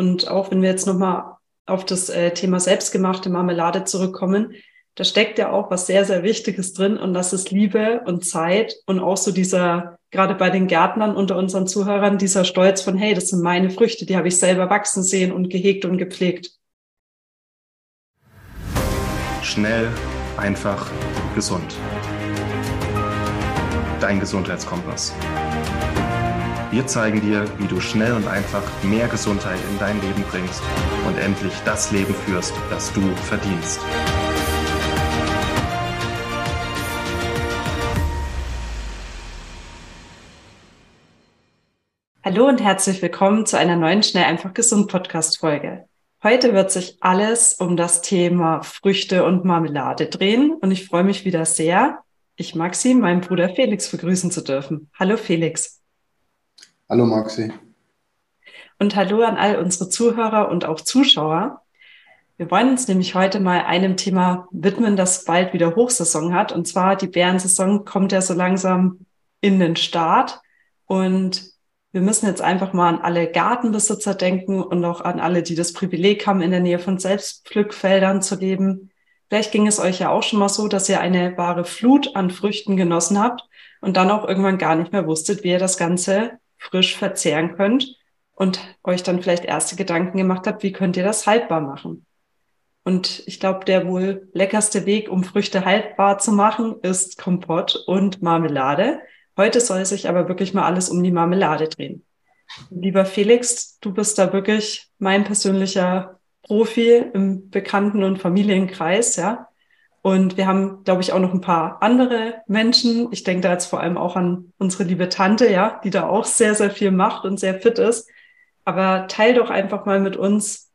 Und auch wenn wir jetzt nochmal auf das äh, Thema selbstgemachte Marmelade zurückkommen, da steckt ja auch was sehr, sehr Wichtiges drin und das ist Liebe und Zeit und auch so dieser, gerade bei den Gärtnern unter unseren Zuhörern, dieser Stolz von, hey, das sind meine Früchte, die habe ich selber wachsen sehen und gehegt und gepflegt. Schnell, einfach, gesund. Dein Gesundheitskompass. Wir zeigen dir, wie du schnell und einfach mehr Gesundheit in dein Leben bringst und endlich das Leben führst, das du verdienst. Hallo und herzlich willkommen zu einer neuen Schnell einfach gesund Podcast Folge. Heute wird sich alles um das Thema Früchte und Marmelade drehen und ich freue mich wieder sehr, ich Maxi, meinen Bruder Felix begrüßen zu dürfen. Hallo Felix. Hallo Maxi. Und hallo an all unsere Zuhörer und auch Zuschauer. Wir wollen uns nämlich heute mal einem Thema widmen, das bald wieder Hochsaison hat. Und zwar die Bärensaison kommt ja so langsam in den Start. Und wir müssen jetzt einfach mal an alle Gartenbesitzer denken und auch an alle, die das Privileg haben, in der Nähe von Selbstpflückfeldern zu leben. Vielleicht ging es euch ja auch schon mal so, dass ihr eine wahre Flut an Früchten genossen habt und dann auch irgendwann gar nicht mehr wusstet, wie ihr das Ganze frisch verzehren könnt und euch dann vielleicht erste Gedanken gemacht habt, wie könnt ihr das haltbar machen. Und ich glaube, der wohl leckerste Weg, um Früchte haltbar zu machen, ist Kompott und Marmelade. Heute soll sich aber wirklich mal alles um die Marmelade drehen. Lieber Felix, du bist da wirklich mein persönlicher Profi im Bekannten- und Familienkreis, ja. Und wir haben, glaube ich, auch noch ein paar andere Menschen. Ich denke da jetzt vor allem auch an unsere liebe Tante, ja, die da auch sehr, sehr viel macht und sehr fit ist. Aber teil doch einfach mal mit uns,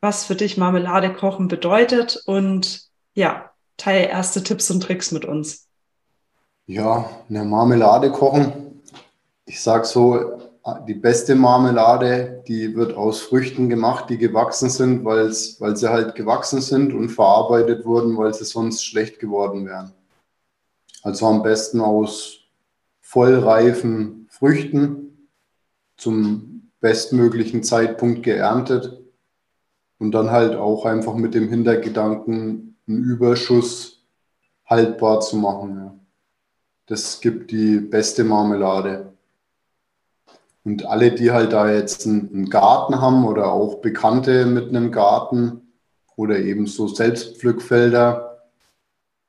was für dich Marmelade kochen bedeutet und ja, teil erste Tipps und Tricks mit uns. Ja, eine Marmelade kochen. Ich sage so, die beste Marmelade, die wird aus Früchten gemacht, die gewachsen sind, weil's, weil sie halt gewachsen sind und verarbeitet wurden, weil sie sonst schlecht geworden wären. Also am besten aus vollreifen Früchten zum bestmöglichen Zeitpunkt geerntet und dann halt auch einfach mit dem Hintergedanken, einen Überschuss haltbar zu machen. Ja. Das gibt die beste Marmelade. Und alle, die halt da jetzt einen Garten haben oder auch Bekannte mit einem Garten oder eben so Selbstpflückfelder,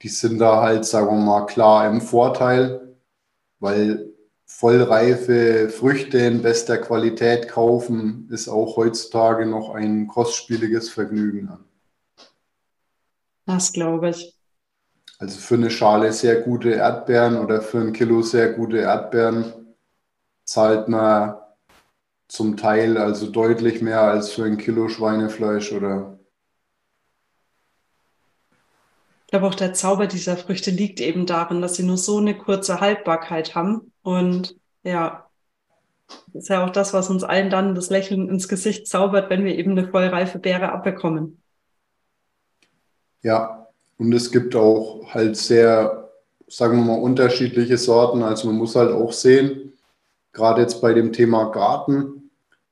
die sind da halt, sagen wir mal, klar im Vorteil, weil vollreife Früchte in bester Qualität kaufen, ist auch heutzutage noch ein kostspieliges Vergnügen. Das glaube ich. Also für eine Schale sehr gute Erdbeeren oder für ein Kilo sehr gute Erdbeeren zahlt man zum Teil also deutlich mehr als für ein Kilo Schweinefleisch oder. Ich glaube auch der Zauber dieser Früchte liegt eben darin, dass sie nur so eine kurze Haltbarkeit haben. Und ja, das ist ja auch das, was uns allen dann das Lächeln ins Gesicht zaubert, wenn wir eben eine vollreife Beere abbekommen. Ja, und es gibt auch halt sehr, sagen wir mal, unterschiedliche Sorten. Also man muss halt auch sehen, gerade jetzt bei dem Thema Garten,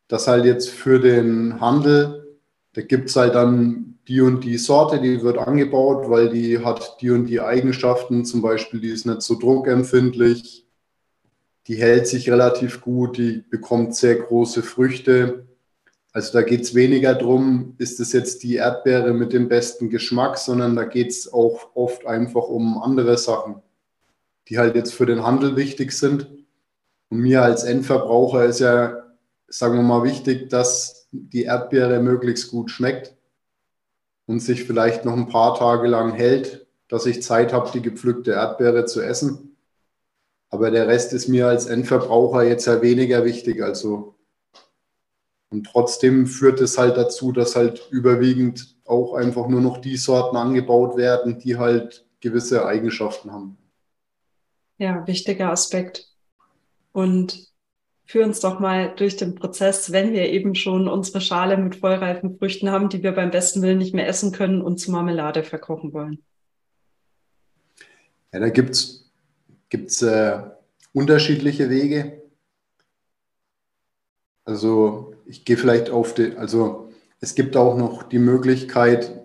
dass halt jetzt für den Handel, da gibt es halt dann die und die Sorte, die wird angebaut, weil die hat die und die Eigenschaften. Zum Beispiel, die ist nicht so druckempfindlich, die hält sich relativ gut, die bekommt sehr große Früchte. Also da geht es weniger darum, ist es jetzt die Erdbeere mit dem besten Geschmack, sondern da geht es auch oft einfach um andere Sachen, die halt jetzt für den Handel wichtig sind. Und mir als Endverbraucher ist ja, sagen wir mal, wichtig, dass die Erdbeere möglichst gut schmeckt und sich vielleicht noch ein paar Tage lang hält, dass ich Zeit habe, die gepflückte Erdbeere zu essen. Aber der Rest ist mir als Endverbraucher jetzt ja weniger wichtig. Also und trotzdem führt es halt dazu, dass halt überwiegend auch einfach nur noch die Sorten angebaut werden, die halt gewisse Eigenschaften haben. Ja, wichtiger Aspekt. Und führ uns doch mal durch den Prozess, wenn wir eben schon unsere Schale mit vollreifen Früchten haben, die wir beim besten Willen nicht mehr essen können und zu Marmelade verkochen wollen. Ja, da gibt es äh, unterschiedliche Wege. Also ich gehe vielleicht auf die, also es gibt auch noch die Möglichkeit,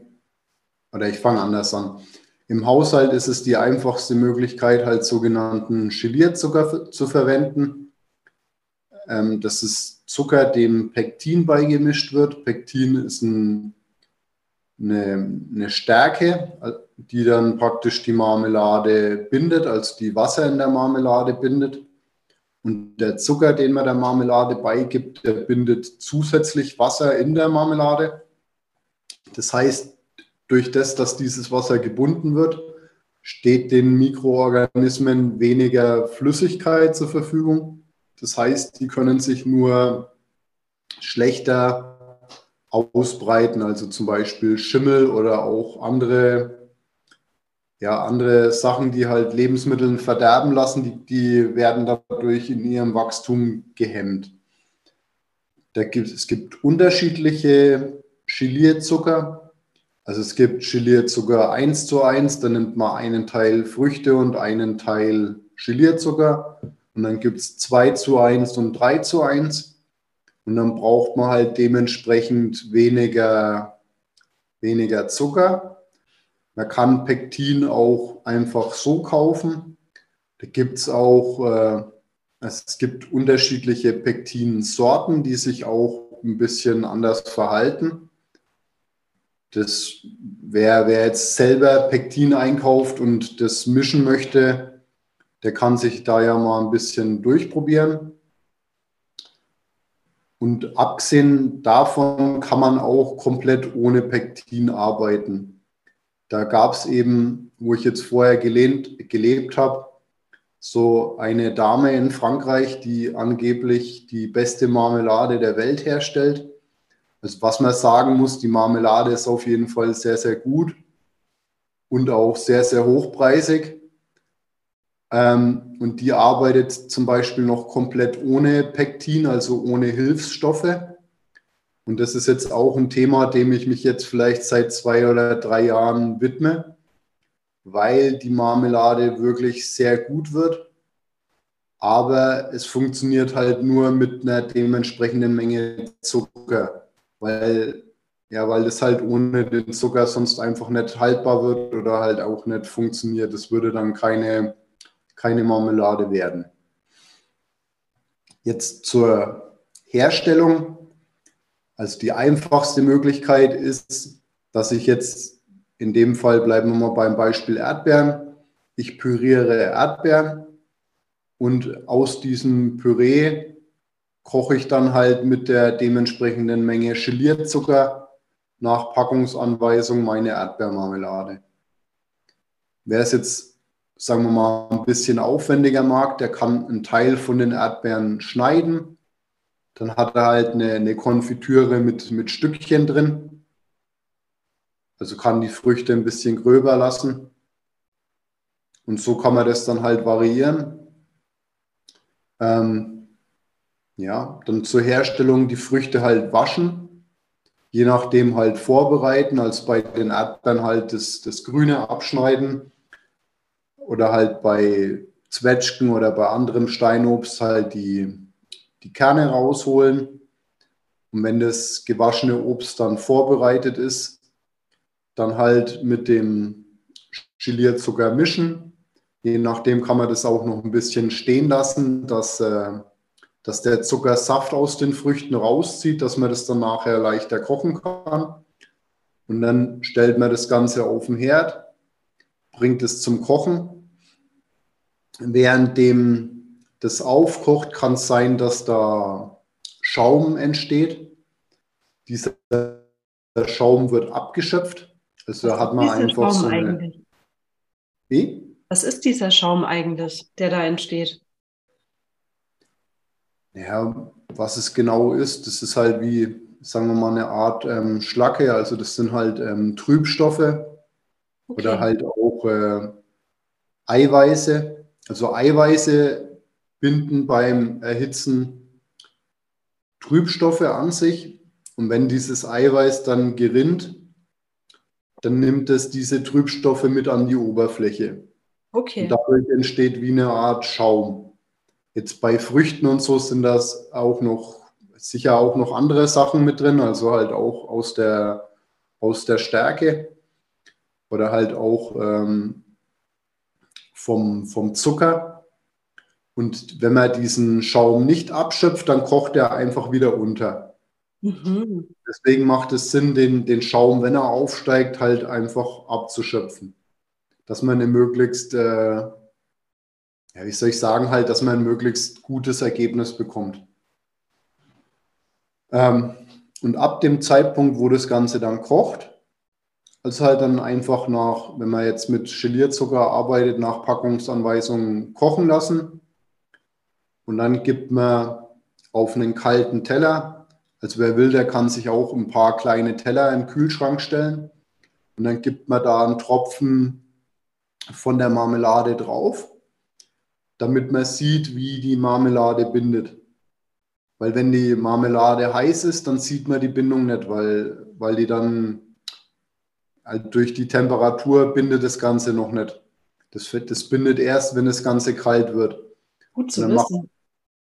oder ich fange anders an. Im Haushalt ist es die einfachste Möglichkeit, halt sogenannten Gelierzucker zu verwenden. Ähm, das ist Zucker, dem Pektin beigemischt wird. Pektin ist ein, eine, eine Stärke, die dann praktisch die Marmelade bindet, also die Wasser in der Marmelade bindet. Und der Zucker, den man der Marmelade beigibt, der bindet zusätzlich Wasser in der Marmelade. Das heißt, durch das, dass dieses Wasser gebunden wird, steht den Mikroorganismen weniger Flüssigkeit zur Verfügung. Das heißt, die können sich nur schlechter ausbreiten, also zum Beispiel Schimmel oder auch andere, ja, andere Sachen, die halt Lebensmittel verderben lassen, die, die werden dadurch in ihrem Wachstum gehemmt. Da gibt, es gibt unterschiedliche Gelierzucker, also es gibt Gelierzucker 1 zu 1, da nimmt man einen Teil Früchte und einen Teil Gelierzucker. Und dann gibt es 2 zu 1 und 3 zu 1. Und dann braucht man halt dementsprechend weniger, weniger Zucker. Man kann Pektin auch einfach so kaufen. Da gibt es auch, äh, es gibt unterschiedliche Pektinsorten, die sich auch ein bisschen anders verhalten. Das, wer, wer jetzt selber Pektin einkauft und das mischen möchte, der kann sich da ja mal ein bisschen durchprobieren. Und abgesehen davon kann man auch komplett ohne Pektin arbeiten. Da gab es eben, wo ich jetzt vorher gelehnt, gelebt habe, so eine Dame in Frankreich, die angeblich die beste Marmelade der Welt herstellt. Was man sagen muss, die Marmelade ist auf jeden Fall sehr, sehr gut und auch sehr, sehr hochpreisig. Ähm, und die arbeitet zum Beispiel noch komplett ohne Pektin, also ohne Hilfsstoffe. Und das ist jetzt auch ein Thema, dem ich mich jetzt vielleicht seit zwei oder drei Jahren widme, weil die Marmelade wirklich sehr gut wird. Aber es funktioniert halt nur mit einer dementsprechenden Menge Zucker weil, ja, weil das halt ohne den Zucker sonst einfach nicht haltbar wird oder halt auch nicht funktioniert. Das würde dann keine, keine Marmelade werden. Jetzt zur Herstellung. Also die einfachste Möglichkeit ist, dass ich jetzt in dem Fall bleiben wir mal beim Beispiel Erdbeeren. Ich püriere Erdbeeren und aus diesem Püree koche ich dann halt mit der dementsprechenden Menge Gelierzucker nach Packungsanweisung meine Erdbeermarmelade. Wer es jetzt, sagen wir mal, ein bisschen aufwendiger mag, der kann einen Teil von den Erdbeeren schneiden. Dann hat er halt eine, eine Konfitüre mit, mit Stückchen drin. Also kann die Früchte ein bisschen gröber lassen. Und so kann man das dann halt variieren. Ähm, ja, dann zur Herstellung die Früchte halt waschen, je nachdem halt vorbereiten, als bei den Erdbeeren halt das, das Grüne abschneiden oder halt bei Zwetschgen oder bei anderem Steinobst halt die, die Kerne rausholen. Und wenn das gewaschene Obst dann vorbereitet ist, dann halt mit dem Gelierzucker mischen. Je nachdem kann man das auch noch ein bisschen stehen lassen, dass äh, dass der Zucker Saft aus den Früchten rauszieht, dass man das dann nachher leichter kochen kann. Und dann stellt man das Ganze auf den Herd, bringt es zum Kochen. Währenddem das aufkocht, kann es sein, dass da Schaum entsteht. Dieser Schaum wird abgeschöpft. Also da hat man einfach Schaum so eine. Eigentlich? Wie? Was ist dieser Schaum eigentlich, der da entsteht? Ja, was es genau ist, das ist halt wie, sagen wir mal, eine Art ähm, Schlacke. Also das sind halt ähm, Trübstoffe okay. oder halt auch äh, Eiweiße. Also Eiweiße binden beim Erhitzen Trübstoffe an sich. Und wenn dieses Eiweiß dann gerinnt, dann nimmt es diese Trübstoffe mit an die Oberfläche. Okay. Und dadurch entsteht wie eine Art Schaum. Jetzt bei Früchten und so sind das auch noch sicher auch noch andere Sachen mit drin, also halt auch aus der, aus der Stärke oder halt auch ähm, vom, vom Zucker. Und wenn man diesen Schaum nicht abschöpft, dann kocht er einfach wieder unter. Mhm. Deswegen macht es Sinn, den, den Schaum, wenn er aufsteigt, halt einfach abzuschöpfen. Dass man eine möglichst, äh, ja, wie soll ich sagen, halt, dass man ein möglichst gutes Ergebnis bekommt. Ähm, und ab dem Zeitpunkt, wo das Ganze dann kocht, also halt dann einfach nach, wenn man jetzt mit Gelierzucker arbeitet, nach Packungsanweisungen kochen lassen. Und dann gibt man auf einen kalten Teller, also wer will, der kann sich auch ein paar kleine Teller in den Kühlschrank stellen. Und dann gibt man da einen Tropfen von der Marmelade drauf, damit man sieht, wie die Marmelade bindet. Weil wenn die Marmelade heiß ist, dann sieht man die Bindung nicht, weil, weil die dann halt durch die Temperatur bindet das Ganze noch nicht. Das das bindet erst, wenn das Ganze kalt wird. Gut zu wissen. Macht,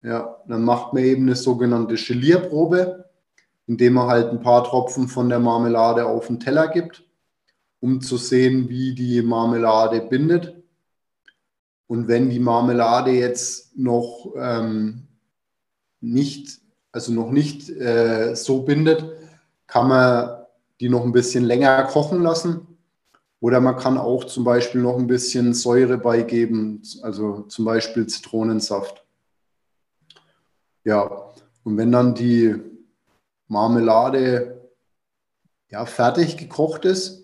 ja, dann macht man eben eine sogenannte Gelierprobe, indem man halt ein paar Tropfen von der Marmelade auf den Teller gibt, um zu sehen, wie die Marmelade bindet. Und wenn die Marmelade jetzt noch ähm, nicht, also noch nicht äh, so bindet, kann man die noch ein bisschen länger kochen lassen. Oder man kann auch zum Beispiel noch ein bisschen Säure beigeben, also zum Beispiel Zitronensaft. Ja, und wenn dann die Marmelade ja, fertig gekocht ist,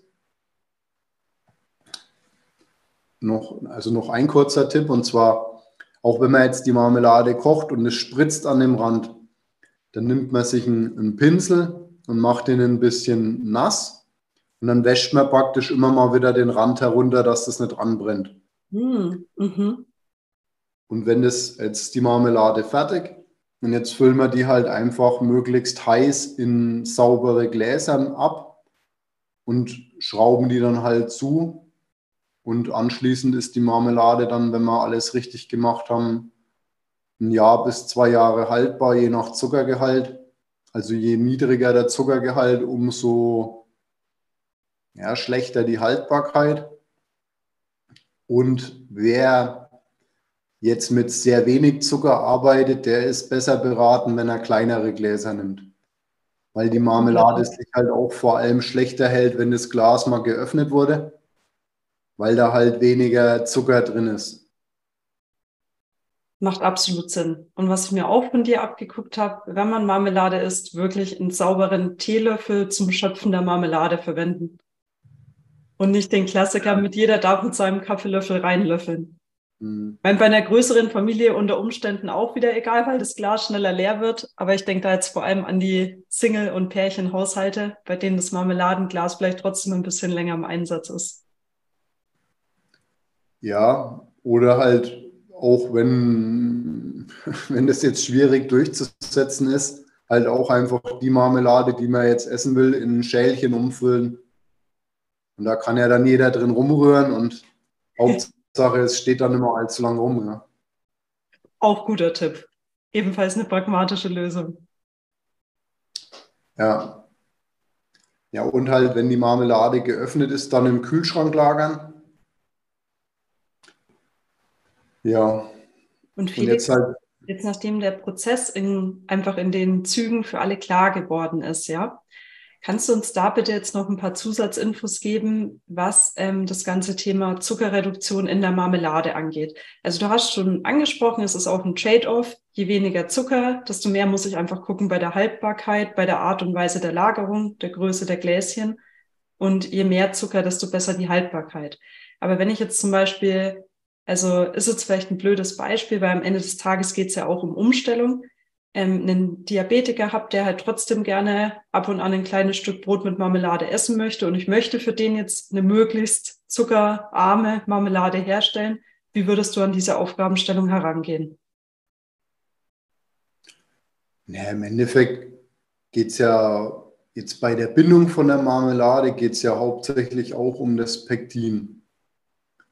noch, also noch ein kurzer Tipp, und zwar auch wenn man jetzt die Marmelade kocht und es spritzt an dem Rand, dann nimmt man sich einen, einen Pinsel und macht den ein bisschen nass und dann wäscht man praktisch immer mal wieder den Rand herunter, dass das nicht anbrennt. Hm, mhm. Und wenn das jetzt die Marmelade fertig und jetzt füllen wir die halt einfach möglichst heiß in saubere Gläsern ab und schrauben die dann halt zu und anschließend ist die Marmelade dann, wenn wir alles richtig gemacht haben, ein Jahr bis zwei Jahre haltbar, je nach Zuckergehalt. Also je niedriger der Zuckergehalt, umso ja, schlechter die Haltbarkeit. Und wer jetzt mit sehr wenig Zucker arbeitet, der ist besser beraten, wenn er kleinere Gläser nimmt. Weil die Marmelade sich halt auch vor allem schlechter hält, wenn das Glas mal geöffnet wurde weil da halt weniger Zucker drin ist. Macht absolut Sinn. Und was ich mir auch von dir abgeguckt habe, wenn man Marmelade isst, wirklich einen sauberen Teelöffel zum Schöpfen der Marmelade verwenden. Und nicht den Klassiker mit jeder darf mit seinem Kaffeelöffel reinlöffeln. Mhm. Bei einer größeren Familie unter Umständen auch wieder egal, weil das Glas schneller leer wird. Aber ich denke da jetzt vor allem an die Single- und Pärchenhaushalte, bei denen das Marmeladenglas vielleicht trotzdem ein bisschen länger im Einsatz ist. Ja, oder halt auch wenn, wenn das jetzt schwierig durchzusetzen ist, halt auch einfach die Marmelade, die man jetzt essen will, in ein Schälchen umfüllen. Und da kann ja dann jeder drin rumrühren und Hauptsache, es steht dann immer allzu lang rum. Ja. Auch guter Tipp. Ebenfalls eine pragmatische Lösung. Ja. Ja, und halt, wenn die Marmelade geöffnet ist, dann im Kühlschrank lagern ja. Und Felix, Und jetzt, halt, jetzt nachdem der Prozess in, einfach in den Zügen für alle klar geworden ist, ja, kannst du uns da bitte jetzt noch ein paar Zusatzinfos geben, was ähm, das ganze Thema Zuckerreduktion in der Marmelade angeht? Also du hast schon angesprochen, es ist auch ein Trade-off. Je weniger Zucker, desto mehr muss ich einfach gucken bei der Haltbarkeit, bei der Art und Weise der Lagerung, der Größe der Gläschen. Und je mehr Zucker, desto besser die Haltbarkeit. Aber wenn ich jetzt zum Beispiel also ist jetzt vielleicht ein blödes Beispiel, weil am Ende des Tages geht es ja auch um Umstellung. Ähm, einen Diabetiker habt, der halt trotzdem gerne ab und an ein kleines Stück Brot mit Marmelade essen möchte und ich möchte für den jetzt eine möglichst zuckerarme Marmelade herstellen. Wie würdest du an diese Aufgabenstellung herangehen? Ja, Im Endeffekt geht es ja jetzt bei der Bindung von der Marmelade geht es ja hauptsächlich auch um das Pektin.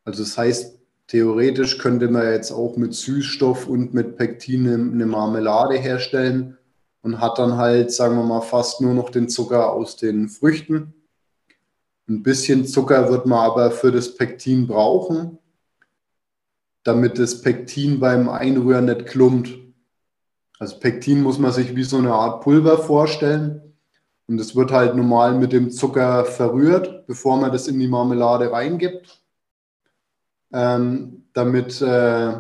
Also das heißt, Theoretisch könnte man jetzt auch mit Süßstoff und mit Pektin eine Marmelade herstellen und hat dann halt, sagen wir mal, fast nur noch den Zucker aus den Früchten. Ein bisschen Zucker wird man aber für das Pektin brauchen, damit das Pektin beim Einrühren nicht klumpt. Also Pektin muss man sich wie so eine Art Pulver vorstellen. Und es wird halt normal mit dem Zucker verrührt, bevor man das in die Marmelade reingibt, ähm, damit, äh,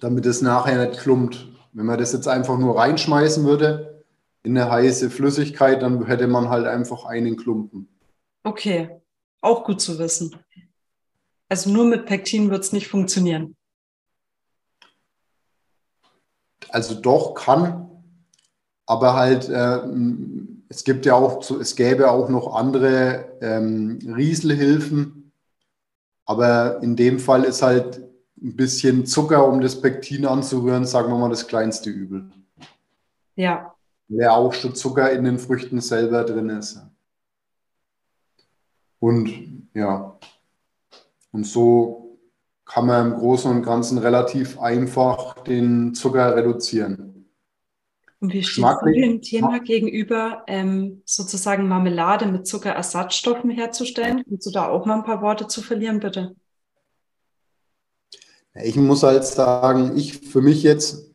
damit es nachher nicht klumpt. Wenn man das jetzt einfach nur reinschmeißen würde in eine heiße Flüssigkeit, dann hätte man halt einfach einen Klumpen. Okay, auch gut zu wissen. Also nur mit Pektin wird es nicht funktionieren. Also doch kann, aber halt äh, es gibt ja auch, es gäbe auch noch andere ähm, Rieselhilfen, aber in dem Fall ist halt ein bisschen Zucker, um das Pektin anzurühren, sagen wir mal, das kleinste Übel. Ja. Weil auch schon Zucker in den Früchten selber drin ist. Und ja, und so kann man im Großen und Ganzen relativ einfach den Zucker reduzieren. Und wie steht du dem Thema gegenüber, ähm, sozusagen Marmelade mit Zuckerersatzstoffen herzustellen? Kannst du da auch mal ein paar Worte zu verlieren, bitte? Ich muss halt sagen, ich für mich jetzt,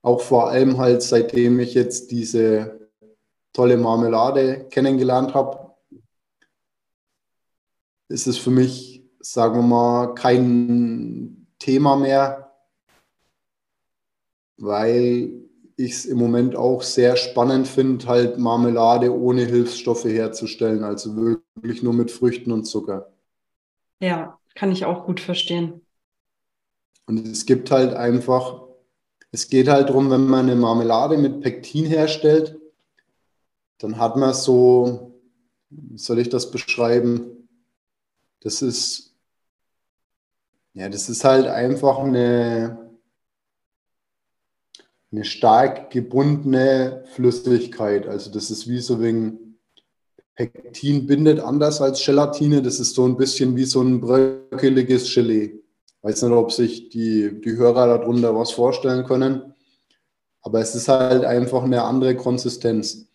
auch vor allem halt seitdem ich jetzt diese tolle Marmelade kennengelernt habe, ist es für mich, sagen wir mal, kein Thema mehr, weil ich es im Moment auch sehr spannend finde, halt Marmelade ohne Hilfsstoffe herzustellen, also wirklich nur mit Früchten und Zucker. Ja, kann ich auch gut verstehen. Und es gibt halt einfach, es geht halt darum, wenn man eine Marmelade mit Pektin herstellt, dann hat man so, wie soll ich das beschreiben? Das ist, ja, das ist halt einfach eine, eine stark gebundene Flüssigkeit. Also das ist wie so wegen Pektin bindet anders als Gelatine. Das ist so ein bisschen wie so ein bröckeliges Gelee. Weiß nicht, ob sich die, die Hörer darunter was vorstellen können. Aber es ist halt einfach eine andere Konsistenz.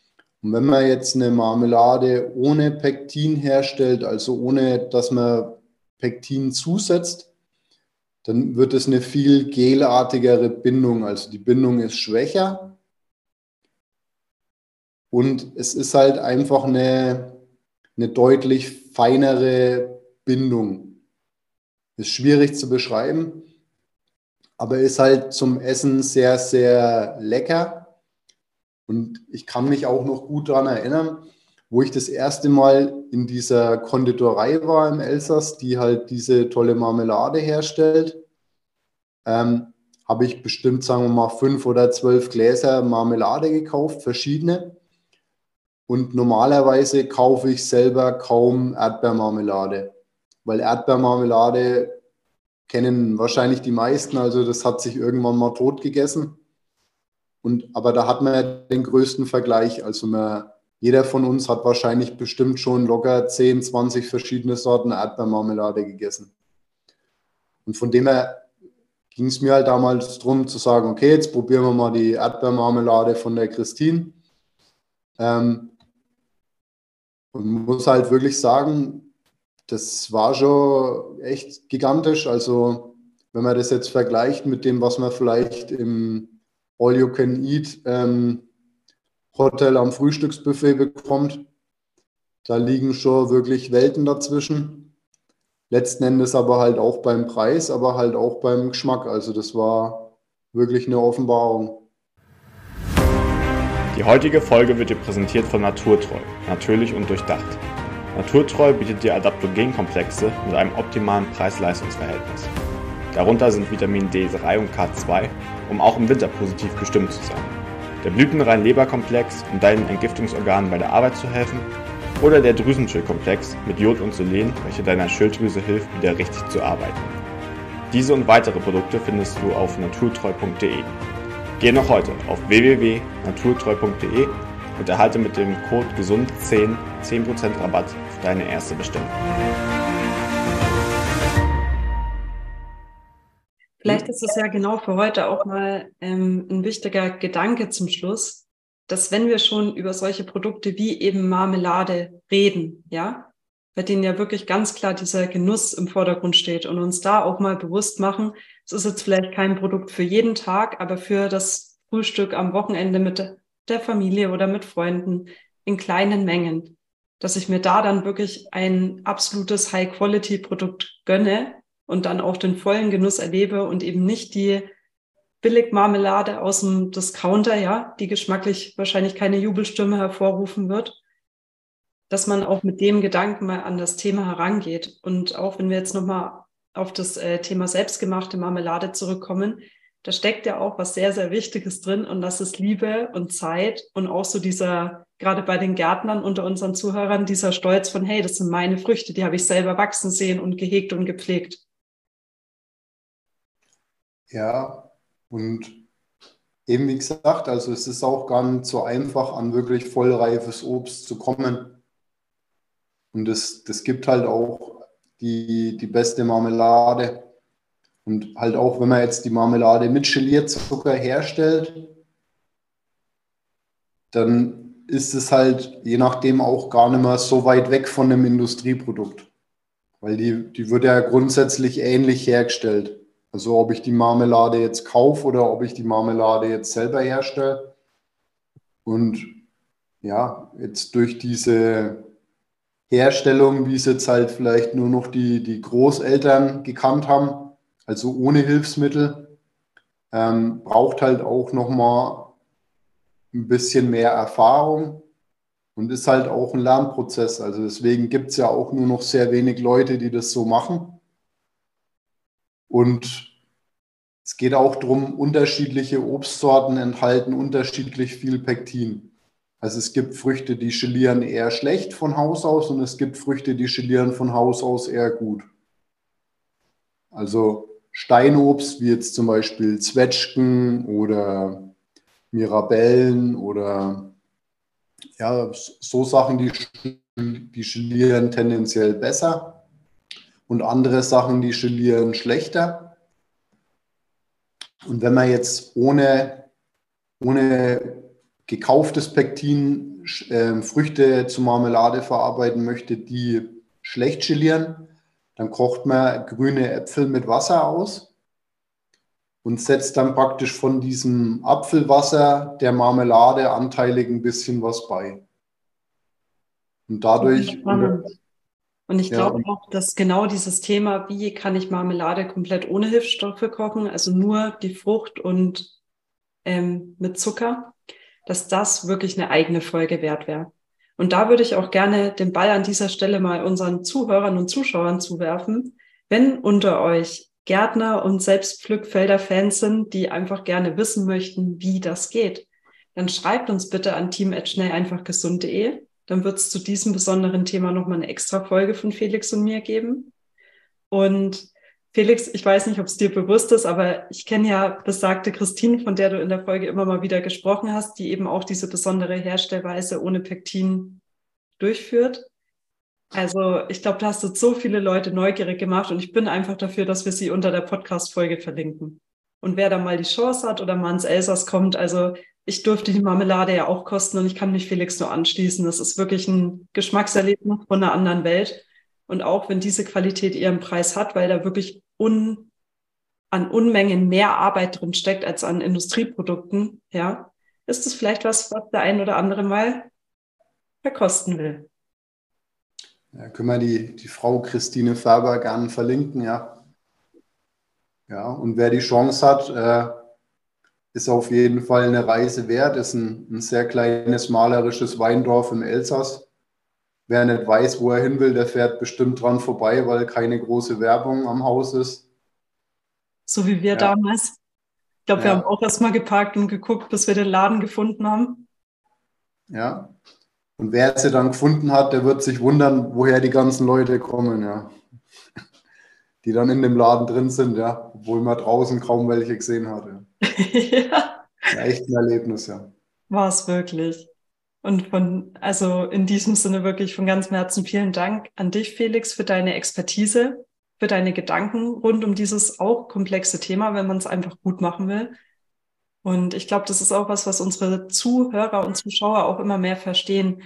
Und wenn man jetzt eine Marmelade ohne Pektin herstellt, also ohne dass man Pektin zusetzt, dann wird es eine viel gelartigere Bindung. Also die Bindung ist schwächer und es ist halt einfach eine, eine deutlich feinere Bindung. Ist schwierig zu beschreiben, aber ist halt zum Essen sehr, sehr lecker. Und ich kann mich auch noch gut daran erinnern, wo ich das erste Mal in dieser Konditorei war im Elsass, die halt diese tolle Marmelade herstellt, ähm, habe ich bestimmt, sagen wir mal, fünf oder zwölf Gläser Marmelade gekauft, verschiedene. Und normalerweise kaufe ich selber kaum Erdbeermarmelade, weil Erdbeermarmelade kennen wahrscheinlich die meisten, also das hat sich irgendwann mal tot gegessen. Und, aber da hat man den größten Vergleich. Also man jeder von uns hat wahrscheinlich bestimmt schon locker 10, 20 verschiedene Sorten Erdbeermarmelade gegessen. Und von dem her ging es mir halt damals darum zu sagen, okay, jetzt probieren wir mal die Erdbeermarmelade von der Christine. Ähm, und muss halt wirklich sagen, das war schon echt gigantisch. Also wenn man das jetzt vergleicht mit dem, was man vielleicht im All You Can Eat ähm, Hotel am Frühstücksbuffet bekommt. Da liegen schon wirklich Welten dazwischen. Letzten Endes aber halt auch beim Preis, aber halt auch beim Geschmack. Also das war wirklich eine Offenbarung. Die heutige Folge wird dir präsentiert von Naturtreu, natürlich und durchdacht. Naturtreu bietet dir Adaptogenkomplexe mit einem optimalen Preis-Leistungs-Verhältnis. Darunter sind Vitamin D3 und K2, um auch im Winter positiv gestimmt zu sein der Blütenrein-Leberkomplex, um deinen Entgiftungsorganen bei der Arbeit zu helfen, oder der Drüsenschildkomplex mit Jod und Selen, welche deiner Schilddrüse hilft, wieder richtig zu arbeiten. Diese und weitere Produkte findest du auf naturtreu.de. Geh noch heute auf www.naturtreu.de und erhalte mit dem Code GESUND10 10% Rabatt auf deine erste Bestellung. Vielleicht ist es ja genau für heute auch mal ähm, ein wichtiger Gedanke zum Schluss, dass wenn wir schon über solche Produkte wie eben Marmelade reden, ja, bei denen ja wirklich ganz klar dieser Genuss im Vordergrund steht und uns da auch mal bewusst machen, es ist jetzt vielleicht kein Produkt für jeden Tag, aber für das Frühstück am Wochenende mit der Familie oder mit Freunden in kleinen Mengen, dass ich mir da dann wirklich ein absolutes High-Quality-Produkt gönne und dann auch den vollen Genuss erlebe und eben nicht die Billigmarmelade aus dem Discounter, ja, die geschmacklich wahrscheinlich keine Jubelstimme hervorrufen wird, dass man auch mit dem Gedanken mal an das Thema herangeht. Und auch wenn wir jetzt nochmal auf das äh, Thema selbstgemachte Marmelade zurückkommen, da steckt ja auch was sehr, sehr Wichtiges drin und das ist Liebe und Zeit und auch so dieser, gerade bei den Gärtnern unter unseren Zuhörern, dieser Stolz von, hey, das sind meine Früchte, die habe ich selber wachsen sehen und gehegt und gepflegt. Ja, und eben wie gesagt, also es ist auch gar nicht so einfach, an wirklich vollreifes Obst zu kommen. Und das, das gibt halt auch die, die beste Marmelade. Und halt auch, wenn man jetzt die Marmelade mit Gelierzucker herstellt, dann ist es halt je nachdem auch gar nicht mehr so weit weg von einem Industrieprodukt. Weil die, die wird ja grundsätzlich ähnlich hergestellt. Also ob ich die Marmelade jetzt kaufe oder ob ich die Marmelade jetzt selber herstelle. Und ja, jetzt durch diese Herstellung, wie es jetzt halt vielleicht nur noch die, die Großeltern gekannt haben, also ohne Hilfsmittel, ähm, braucht halt auch nochmal ein bisschen mehr Erfahrung und ist halt auch ein Lernprozess. Also deswegen gibt es ja auch nur noch sehr wenig Leute, die das so machen. Und es geht auch darum, unterschiedliche Obstsorten enthalten unterschiedlich viel Pektin. Also es gibt Früchte, die gelieren eher schlecht von Haus aus und es gibt Früchte, die gelieren von Haus aus eher gut. Also Steinobst, wie jetzt zum Beispiel Zwetschgen oder Mirabellen oder ja, so Sachen, die, die gelieren tendenziell besser und andere Sachen, die gelieren schlechter. Und wenn man jetzt ohne, ohne gekauftes Pektin äh, Früchte zu Marmelade verarbeiten möchte, die schlecht gelieren, dann kocht man grüne Äpfel mit Wasser aus und setzt dann praktisch von diesem Apfelwasser der Marmelade anteilig ein bisschen was bei. Und dadurch. Und ich glaube ja. auch, dass genau dieses Thema, wie kann ich Marmelade komplett ohne Hilfsstoffe kochen, also nur die Frucht und ähm, mit Zucker, dass das wirklich eine eigene Folge wert wäre. Und da würde ich auch gerne den Ball an dieser Stelle mal unseren Zuhörern und Zuschauern zuwerfen. Wenn unter euch Gärtner und selbst Pflückfelder-Fans sind, die einfach gerne wissen möchten, wie das geht, dann schreibt uns bitte an team.schnelleinfachgesund.de. Dann wird es zu diesem besonderen Thema nochmal eine extra Folge von Felix und mir geben. Und Felix, ich weiß nicht, ob es dir bewusst ist, aber ich kenne ja besagte Christine, von der du in der Folge immer mal wieder gesprochen hast, die eben auch diese besondere Herstellweise ohne Pektin durchführt. Also ich glaube, da hast du so viele Leute neugierig gemacht und ich bin einfach dafür, dass wir sie unter der Podcast-Folge verlinken. Und wer da mal die Chance hat oder mal ins Elsass kommt, also ich durfte die Marmelade ja auch kosten und ich kann mich Felix nur anschließen. Das ist wirklich ein Geschmackserlebnis von einer anderen Welt. Und auch wenn diese Qualität ihren Preis hat, weil da wirklich un, an Unmengen mehr Arbeit drin steckt als an Industrieprodukten, ja, ist es vielleicht was, was der ein oder andere mal verkosten will. Ja, können wir die, die Frau Christine Färber gerne verlinken, ja. Ja, und wer die Chance hat, äh, ist auf jeden Fall eine Reise wert. Ist ein, ein sehr kleines malerisches Weindorf im Elsass wer nicht weiß, wo er hin will, der fährt bestimmt dran vorbei, weil keine große Werbung am Haus ist. So wie wir ja. damals. Ich glaube, wir haben auch erstmal geparkt und geguckt, bis wir den Laden gefunden haben. Ja. Und wer sie dann gefunden hat, der wird sich wundern, woher die ganzen Leute kommen, ja. Die dann in dem Laden drin sind, ja. Obwohl man draußen kaum welche gesehen hatte. ja. ja. Echt ein Erlebnis, ja. War es wirklich. Und von, also in diesem Sinne wirklich von ganzem Herzen vielen Dank an dich, Felix, für deine Expertise, für deine Gedanken rund um dieses auch komplexe Thema, wenn man es einfach gut machen will. Und ich glaube, das ist auch was, was unsere Zuhörer und Zuschauer auch immer mehr verstehen.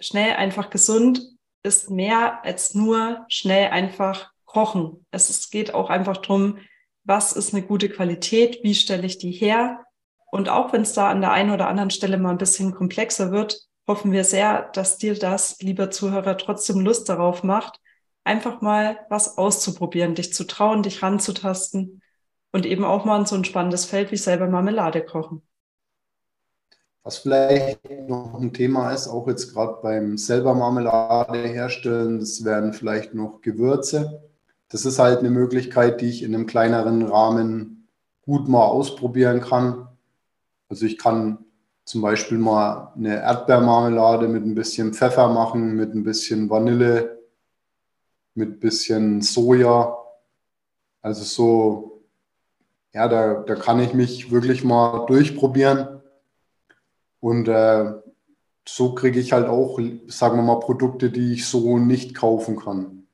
Schnell einfach gesund ist mehr als nur schnell einfach kochen. Es geht auch einfach darum, was ist eine gute Qualität, wie stelle ich die her. Und auch wenn es da an der einen oder anderen Stelle mal ein bisschen komplexer wird, hoffen wir sehr, dass dir das, lieber Zuhörer, trotzdem Lust darauf macht, einfach mal was auszuprobieren, dich zu trauen, dich ranzutasten und eben auch mal in so ein spannendes Feld wie selber Marmelade kochen. Was vielleicht noch ein Thema ist, auch jetzt gerade beim selber Marmelade herstellen, das wären vielleicht noch Gewürze. Das ist halt eine Möglichkeit, die ich in einem kleineren Rahmen gut mal ausprobieren kann. Also ich kann zum Beispiel mal eine Erdbeermarmelade mit ein bisschen Pfeffer machen, mit ein bisschen Vanille, mit ein bisschen Soja. Also so, ja, da, da kann ich mich wirklich mal durchprobieren. Und äh, so kriege ich halt auch, sagen wir mal, Produkte, die ich so nicht kaufen kann.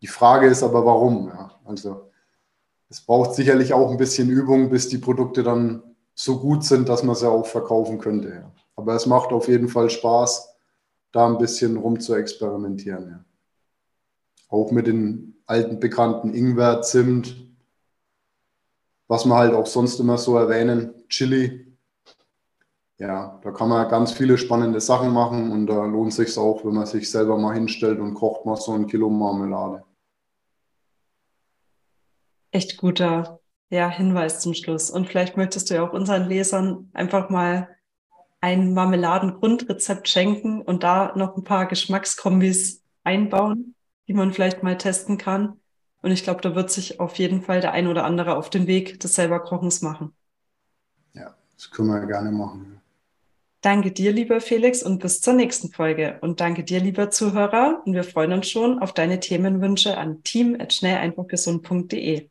Die Frage ist aber, warum? Ja? Also es braucht sicherlich auch ein bisschen Übung, bis die Produkte dann so gut sind, dass man sie auch verkaufen könnte. Ja. Aber es macht auf jeden Fall Spaß, da ein bisschen rum zu experimentieren. Ja. Auch mit den alten bekannten Ingwer, Zimt, was wir halt auch sonst immer so erwähnen, Chili. Ja, da kann man ganz viele spannende Sachen machen und da lohnt sich auch, wenn man sich selber mal hinstellt und kocht mal so ein Kilo Marmelade. Echt guter ja, Hinweis zum Schluss. Und vielleicht möchtest du ja auch unseren Lesern einfach mal ein Marmeladengrundrezept schenken und da noch ein paar Geschmackskombis einbauen, die man vielleicht mal testen kann. Und ich glaube, da wird sich auf jeden Fall der ein oder andere auf den Weg des selber Kochens machen. Ja, das können wir gerne machen. Danke dir, lieber Felix, und bis zur nächsten Folge. Und danke dir, lieber Zuhörer. Und wir freuen uns schon auf deine Themenwünsche an team.schnelleinfachgesund.de.